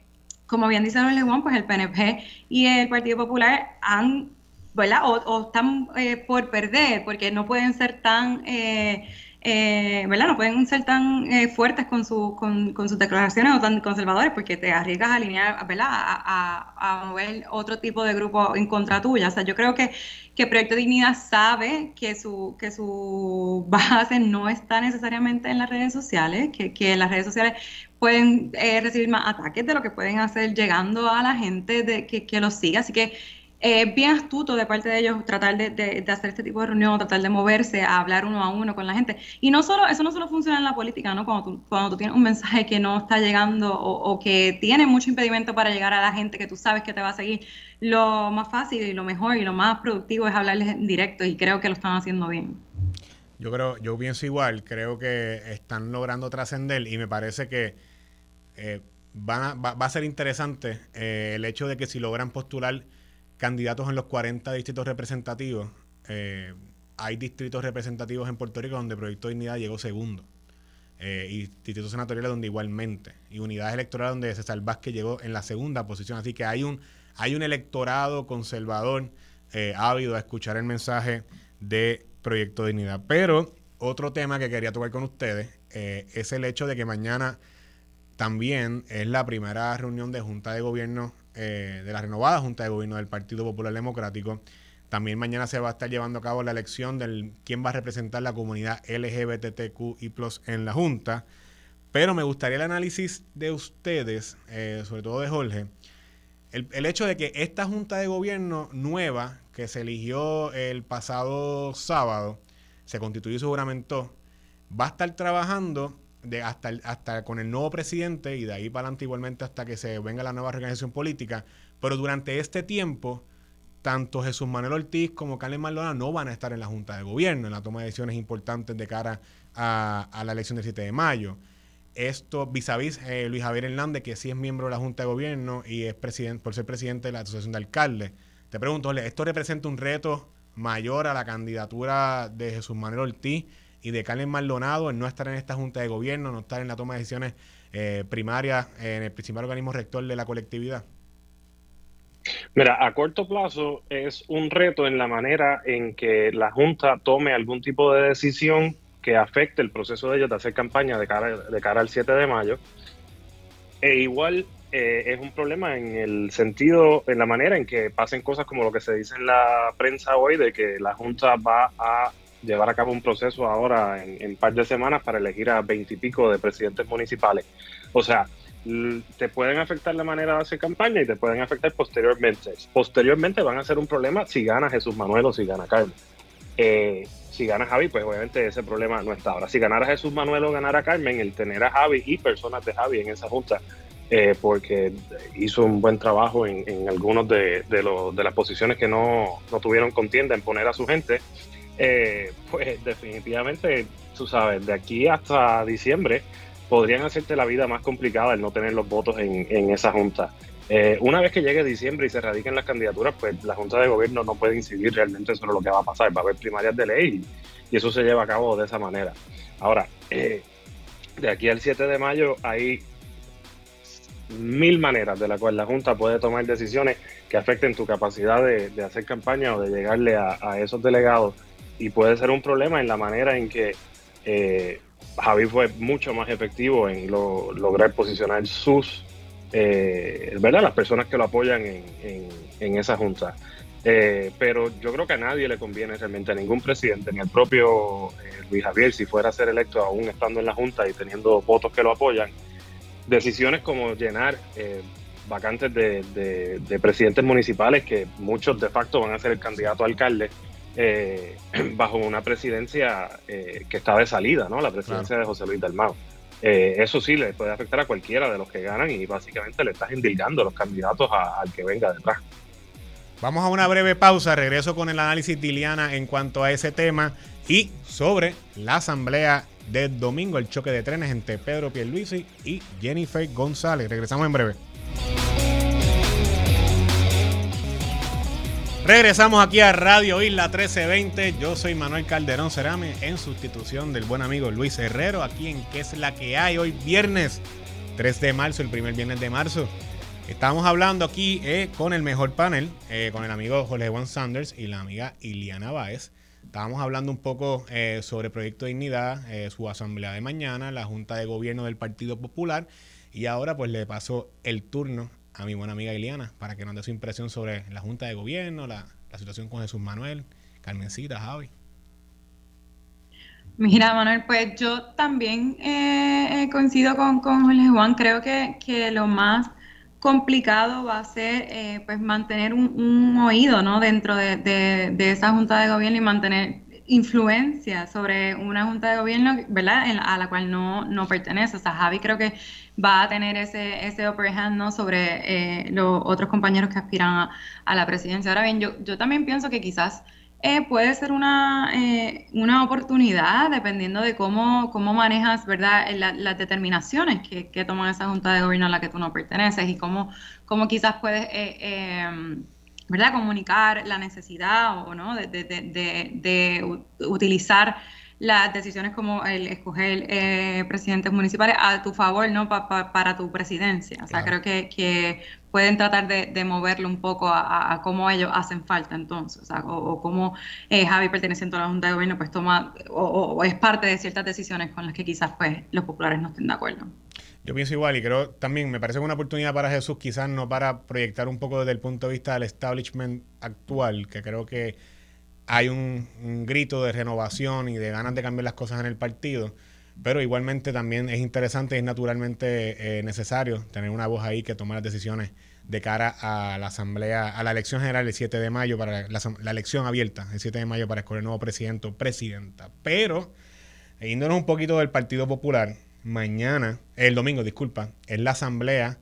como bien dice Don Juan, pues el PNP y el Partido Popular han, ¿verdad? O, están eh, por perder, porque no pueden ser tan, eh, eh. No pueden ser tan eh, fuertes con, su, con, con, sus declaraciones o tan conservadores porque te arriesgas a alinear, ¿verdad? A, a, mover otro tipo de grupo en contra tuya. O sea, yo creo que, que Proyecto Dignidad sabe que su, que su base no está necesariamente en las redes sociales, que, que las redes sociales pueden eh, recibir más ataques de lo que pueden hacer llegando a la gente de, que, los siga. Así que es bien astuto de parte de ellos tratar de, hacer este tipo de reunión, tratar de moverse, a hablar uno a uno con la gente. Y no solo, eso no solo funciona en la política, ¿no? Cuando tú, cuando tú tienes un mensaje que no está llegando o, que tiene mucho impedimento para llegar a la gente que tú sabes que te va a seguir, lo más fácil y lo mejor y lo más productivo es hablarles en directo y creo que lo están haciendo bien. Yo creo, yo pienso igual, creo que están logrando trascender y me parece que eh, va, a ser interesante eh, el hecho de que si logran postular candidatos en los 40 distritos representativos. Eh, hay distritos representativos en Puerto Rico donde Proyecto Dignidad llegó segundo. Y distritos senatoriales donde igualmente. Y unidades electorales donde César Vázquez llegó en la segunda posición. Así que hay un, hay un electorado conservador ávido a escuchar el mensaje de Proyecto Dignidad. Pero otro tema que quería tocar con ustedes es el hecho de que mañana también es la primera reunión de Junta de Gobierno eh, de la renovada Junta de Gobierno del Partido Popular Democrático. También mañana se va a estar llevando a cabo la elección de quién va a representar la comunidad LGBTQ y en la Junta. Pero me gustaría el análisis de ustedes, eh, sobre todo de Jorge, el, el, hecho de que esta Junta de Gobierno nueva, que se eligió el pasado sábado, se constituyó y se juramentó, va a estar trabajando de hasta, hasta con el nuevo presidente y de ahí para adelante igualmente hasta que se venga la nueva organización política. Pero durante este tiempo, tanto Jesús Manuel Ortiz como Carles Maldonado no van a estar en la Junta de Gobierno, en la toma de decisiones importantes de cara a, la elección del 7 de mayo. Esto vis a vis Luis Javier Hernández, que sí es miembro de la Junta de Gobierno y es presidente, por ser presidente de la Asociación de Alcaldes. Te pregunto, ¿esto representa un reto mayor a la candidatura de Jesús Manuel Ortiz? Y de Carmen Maldonado en no estar en esta junta de gobierno, no estar en la toma de decisiones eh, primarias en el principal organismo rector de la colectividad? Mira, a corto plazo es un reto en la manera en que la Junta tome algún tipo de decisión que afecte el proceso de ellos de hacer campaña de cara, de cara al 7 de mayo. E igual eh, es un problema en el sentido, en la manera en que pasen cosas como lo que se dice en la prensa hoy, de que la Junta va a llevar a cabo un proceso ahora en un par de semanas para elegir a veintipico de presidentes municipales. O sea, te pueden afectar la manera de hacer campaña y te pueden afectar posteriormente. Posteriormente van a ser un problema si gana Jesús Manuel o si gana Carmen. Eh, si gana Javi, pues obviamente ese problema no está. Ahora, si ganara Jesús Manuel o ganara Carmen, el tener a Javi y personas de Javi en esa junta, eh, porque hizo un buen trabajo en, en algunos de, de, de, las posiciones que no, no tuvieron contienda en poner a su gente, eh, pues definitivamente, tú sabes, de aquí hasta diciembre podrían hacerte la vida más complicada el no tener los votos en, esa junta. Eh, una vez que llegue diciembre y se radiquen las candidaturas, pues la Junta de Gobierno no puede incidir realmente sobre lo que va a pasar. Va a haber primarias de ley y, eso se lleva a cabo de esa manera. Ahora, eh, de aquí al 7 de mayo hay mil maneras de las cuales la Junta puede tomar decisiones que afecten tu capacidad de, hacer campaña o de llegarle a esos delegados y puede ser un problema en la manera en que eh, Javi fue mucho más efectivo en lograr posicionar sus, eh, ¿verdad? Las personas que lo apoyan en, esa junta. Eh, pero yo creo que a nadie le conviene realmente, a ningún presidente, ni al propio Luis Javier, si fuera a ser electo aún estando en la junta y teniendo votos que lo apoyan, decisiones como llenar vacantes de, de, presidentes municipales, que muchos de facto van a ser el candidato a alcalde, eh, bajo una presidencia eh, que está de salida, ¿no? La presidencia de José Luis Dalmau. Eh, eso sí le puede afectar a cualquiera de los que ganan y básicamente le estás endilgando los candidatos al que venga detrás. Vamos a una breve pausa, regreso con el análisis de Iliana en cuanto a ese tema y sobre la asamblea del domingo, el choque de trenes entre Pedro Pierluisi y Jennifer González. Regresamos en breve. Regresamos aquí a Radio Isla 1320. Yo soy Manuel Calderón Cerame en sustitución del buen amigo Luis Herrero aquí en ¿Qué es la que hay? Hoy viernes 3 de marzo, el primer viernes de marzo. Estamos hablando aquí eh, con el mejor panel, eh, con el amigo Jorge Juan Sanders y la amiga Iliana Báez, Estábamos hablando un poco eh, sobre Proyecto Dignidad, eh, su asamblea de mañana, la Junta de Gobierno del Partido Popular y ahora pues le paso el turno a mi buena amiga Iliana para que nos dé su impresión sobre la Junta de Gobierno, la, situación con Jesús Manuel, Carmencita, Javi. Mira, Manuel, pues yo también eh, coincido con, con Juan. Creo que, que lo más complicado va a ser eh, pues mantener un, oído ¿no? dentro de, esa junta de gobierno y mantener influencia sobre una junta de gobierno ¿verdad? a la cual no, no pertenece. O sea, Javi creo que va a tener ese, ese upper hand ¿no? sobre eh, los otros compañeros que aspiran a, la presidencia. Ahora bien, yo, yo también pienso que quizás eh, puede ser una, eh, una oportunidad dependiendo de cómo, cómo manejas ¿verdad? las determinaciones que, que toma esa junta de gobierno a la que tú no perteneces y cómo, cómo quizás puedes eh, em, ¿verdad? comunicar la necesidad o no de, de, de, de utilizar las decisiones como el escoger eh, presidentes municipales a tu favor, ¿no? para tu presidencia. O sea, creo que, que, pueden tratar de, moverlo un poco a, cómo ellos hacen falta entonces, o, sea, o, cómo eh, Javi perteneciendo a la Junta de Gobierno pues toma o, es parte de ciertas decisiones con las que quizás pues los populares no estén de acuerdo. Yo pienso igual y creo también, me parece una oportunidad para Jesús, quizás no para proyectar un poco desde el punto de vista del establishment actual, que creo que hay un, grito de renovación y de ganas de cambiar las cosas en el partido, pero igualmente también es interesante y es naturalmente eh, necesario tener una voz ahí que tome las decisiones de cara a la asamblea, a la elección general el 7 de mayo, para la, elección abierta el 7 de mayo para escoger el nuevo presidente o presidenta. Pero, yéndonos un poquito del Partido Popular, mañana, el domingo, disculpa, es la asamblea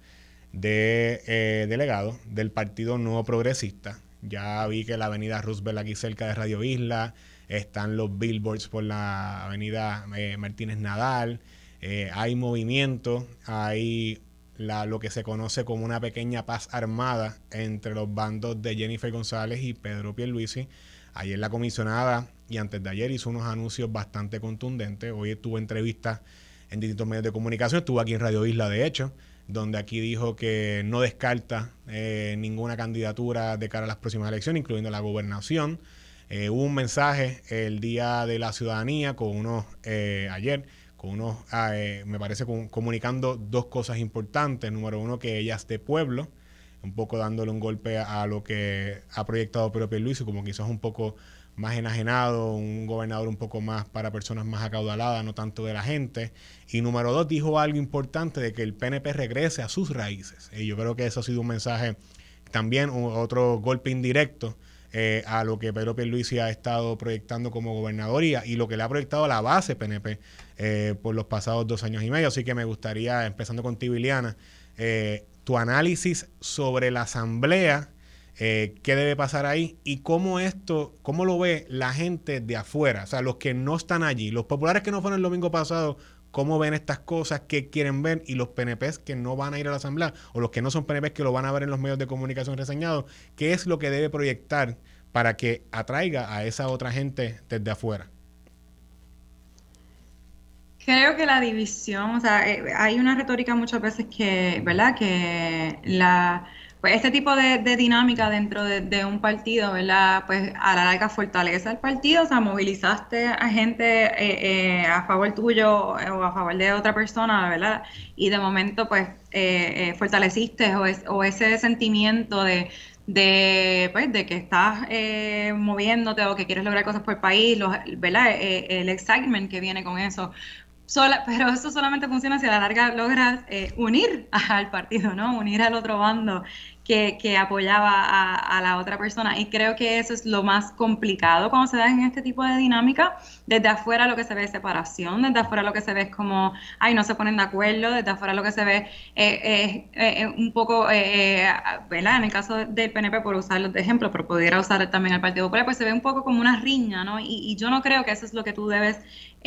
de eh, delegados del Partido Nuevo Progresista ya vi que la avenida Roosevelt aquí cerca de Radio Isla, están los billboards por la avenida eh, Martínez Nadal, eh, hay movimiento, hay la, lo que se conoce como una pequeña paz armada entre los bandos de Jennifer González y Pedro Pierluisi. Ayer la comisionada y antes de ayer hizo unos anuncios bastante contundentes. Hoy tuvo entrevistas en distintos medios de comunicación, estuvo aquí en Radio Isla de hecho donde aquí dijo que no descarta eh, ninguna candidatura de cara a las próximas elecciones, incluyendo la gobernación. Eh, hubo un mensaje el Día de la Ciudadanía con unos, eh, ayer, con unos, ah, me parece, comunicando dos cosas importantes. Número uno, que ella es de pueblo, un poco dándole un golpe a, lo que ha proyectado Pedro Luis, como quizás un poco más enajenado, un gobernador un poco más para personas más acaudaladas, no tanto de la gente. Y número dos, dijo algo importante de que el PNP regrese a sus raíces. Y yo creo que eso ha sido un mensaje también, otro golpe indirecto eh, a lo que Pedro Pierluisi ha estado proyectando como gobernador y, lo que le ha proyectado a la base PNP eh, por los pasados dos años y medio. Así que me gustaría, empezando contigo, Iliana, eh, tu análisis sobre la asamblea eh, qué debe pasar ahí y cómo esto, cómo lo ve la gente de afuera, o sea, los que no están allí, los populares que no fueron el domingo pasado, cómo ven estas cosas, qué quieren ver y los PNPs que no van a ir a la asamblea o los que no son PNPs que lo van a ver en los medios de comunicación reseñados, qué es lo que debe proyectar para que atraiga a esa otra gente desde afuera. Creo que la división, o sea, eh, hay una retórica muchas veces que, ¿verdad? Que la pues este tipo de, dinámica dentro de, un partido, ¿verdad? Pues a la larga fortalece al partido, o sea, movilizaste a gente eh, eh, a favor tuyo o a favor de otra persona, ¿verdad? Y de momento, pues, eh, fortaleciste o, ese sentimiento de, de, pues, de que estás moviéndote o que quieres lograr cosas por el país, ¿verdad? el excitement que viene con eso, pero eso solamente funciona si a la larga logras eh, unir al partido, ¿no? Unir al otro bando que, apoyaba a, la otra persona. Y creo que eso es lo más complicado cuando se da en este tipo de dinámica. Desde afuera lo que se ve es separación, desde afuera lo que se ve es como, ay, no se ponen de acuerdo, desde afuera lo que se ve es eh, un poco, ¿verdad? En el caso del PNP, por usarlo de ejemplo, pero pudiera usar también el Partido Popular, pues se ve un poco como una riña, ¿no? Y, y yo no creo que eso es lo que tú debes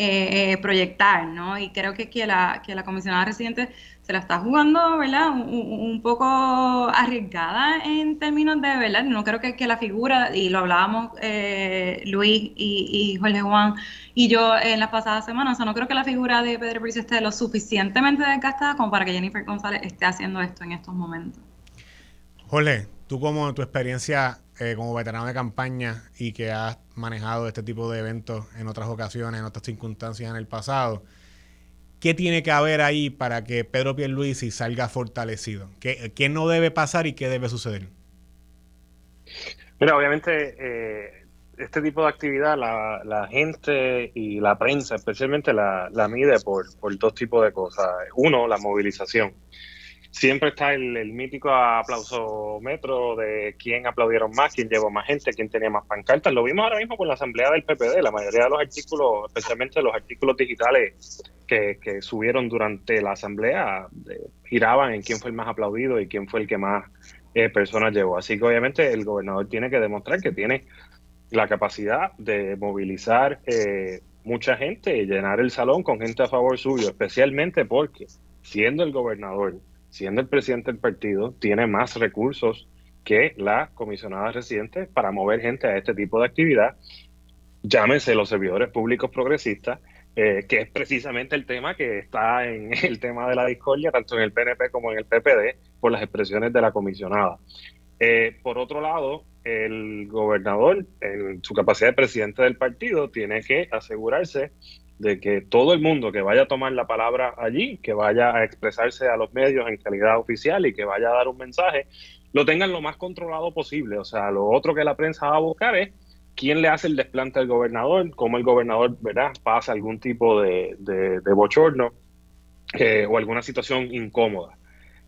eh, proyectar, ¿no? Y creo que, que, la, que la comisionada residente se la está jugando, ¿verdad? Un, poco arriesgada en términos de, ¿verdad? No creo que, que la figura, y lo hablábamos eh, Luis y, y, Jorge Juan y yo en las pasadas semanas, o sea, no creo que la figura de Pedro Pérez esté lo suficientemente desgastada como para que Jennifer González esté haciendo esto en estos momentos. Jorge, tú como tu experiencia eh, como veterano de campaña y que has manejado este tipo de eventos en otras ocasiones, en otras circunstancias en el pasado, ¿qué tiene que haber ahí para que Pedro Pierluisi salga fortalecido? ¿Qué, no debe pasar y qué debe suceder? Mira, obviamente eh, este tipo de actividad la, gente y la prensa especialmente la, mide por, por dos tipos de cosas. Uno, la movilización siempre está el, mítico aplausómetro de quién aplaudieron más, quién llevó más gente, quién tenía más pancartas. Lo vimos ahora mismo con la asamblea del PPD. La mayoría de los artículos, especialmente los artículos digitales que, subieron durante la asamblea, giraban en quién fue el más aplaudido y quién fue el que más eh, personas llevó. Así que obviamente el gobernador tiene que demostrar que tiene la capacidad de movilizar eh, mucha gente y llenar el salón con gente a favor suyo, especialmente porque siendo el gobernador siendo el presidente del partido, tiene más recursos que la comisionada residente para mover gente a este tipo de actividad. Llámese los servidores públicos progresistas, eh, que es precisamente el tema que está en el tema de la discordia, tanto en el PNP como en el PPD, por las expresiones de la comisionada. Eh, por otro lado, el gobernador, en su capacidad de presidente del partido, tiene que asegurarse de que todo el mundo que vaya a tomar la palabra allí, que vaya a expresarse a los medios en calidad oficial y que vaya a dar un mensaje, lo tengan lo más controlado posible. O sea, lo otro que la prensa va a buscar es quién le hace el desplante al gobernador, cómo el gobernador ¿verdad? pasa algún tipo de, bochorno eh, o alguna situación incómoda.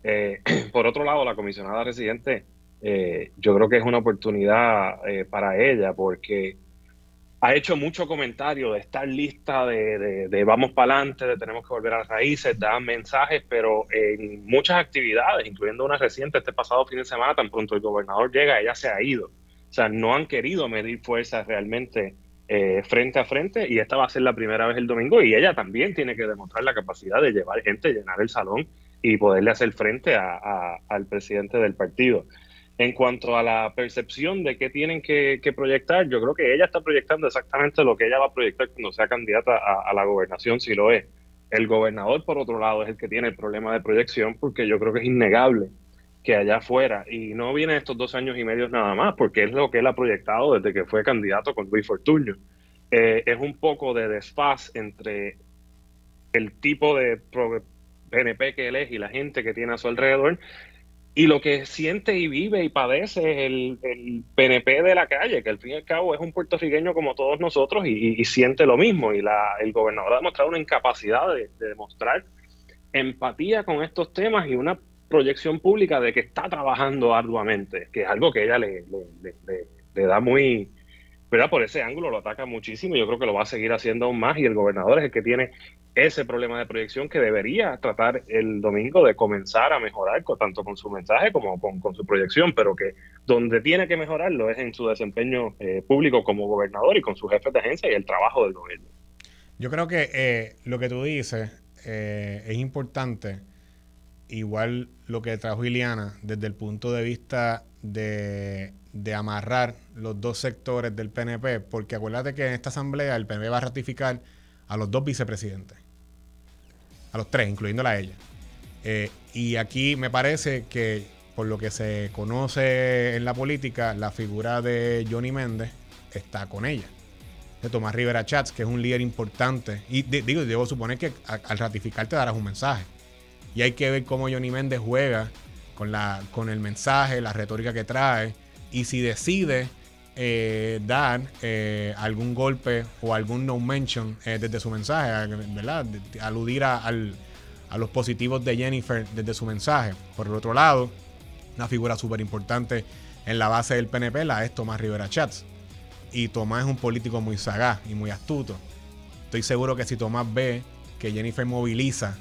Eh, por otro lado, la comisionada residente, eh, yo creo que es una oportunidad para ella porque ha hecho mucho comentario de estar lista de, de, vamos para adelante, de tenemos que volver a las raíces, da mensajes, pero en muchas actividades, incluyendo una reciente este pasado fin de semana, tan pronto el gobernador llega, ella se ha ido. O sea, no han querido medir fuerzas realmente eh, frente a frente y esta va a ser la primera vez el domingo y ella también tiene que demostrar la capacidad de llevar gente, llenar el salón y poderle hacer frente al presidente del partido. En cuanto a la percepción de qué tienen que, proyectar, yo creo que ella está proyectando exactamente lo que ella va a proyectar cuando sea candidata a, la gobernación, si lo es. El gobernador, por otro lado, es el que tiene el problema de proyección porque yo creo que es innegable que allá afuera, y no viene estos dos años y medio nada más, porque es lo que él ha proyectado desde que fue candidato con Luis Fortuño, eh, es un poco de desfaz entre el tipo de PNP que él es y la gente que tiene a su alrededor y lo que siente y vive y padece es el, PNP de la calle, que al fin y al cabo es un puertorriqueño como todos nosotros y, siente lo mismo. Y la, el gobernador ha demostrado una incapacidad de, demostrar empatía con estos temas y una proyección pública de que está trabajando arduamente, que es algo que ella le, le da muy, ¿verdad? Por ese ángulo lo ataca muchísimo y yo creo que lo va a seguir haciendo aún más y el gobernador es el que tiene ese problema de proyección que debería tratar el domingo de comenzar a mejorar tanto con su mensaje como con, su proyección, pero que donde tiene que mejorarlo es en su desempeño eh, público como gobernador y con sus jefes de agencia y el trabajo del gobierno. Yo creo que eh, lo que tú dices eh, es importante, igual lo que trajo Iliana desde el punto de vista de, de amarrar los dos sectores del PNP, porque acuérdate que en esta asamblea el PNP va a ratificar a los dos vicepresidentes a los tres, incluyéndola a ella. Eh, y aquí me parece que, por lo que se conoce en la política, la figura de Johnny Méndez está con ella. De Tomás Rivera Chats, que es un líder importante. Y digo, debo suponer que al ratificar te darás un mensaje. Y hay que ver cómo Johnny Méndez juega con, la, con el mensaje, la retórica que trae. Y si decide eh, dar eh, algún golpe o algún no mention eh, desde su mensaje, ¿verdad? aludir a, los positivos de Jennifer desde su mensaje. Por el otro lado, una figura súper importante en la base del PNP la es Tomás Rivera Chats. Y Tomás es un político muy sagaz y muy astuto. Estoy seguro que si Tomás ve que Jennifer moviliza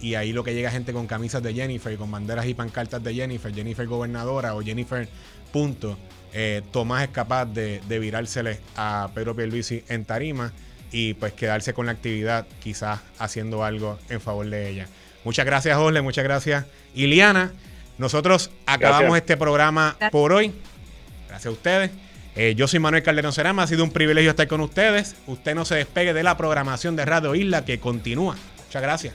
y ahí lo que llega gente con camisas de Jennifer y con banderas y pancartas de Jennifer, Jennifer gobernadora o Jennifer punto, eh, Tomás es capaz de, de virársele a Pedro Pierluisi en tarima y pues quedarse con la actividad, quizás haciendo algo en favor de ella. Muchas gracias, Jorge, muchas gracias, Iliana. Nosotros acabamos este programa por hoy. Gracias a ustedes. Eh, yo soy Manuel Calderón Cerama, ha sido un privilegio estar con ustedes. Usted no se despegue de la programación de Radio Isla que continúa. Muchas gracias.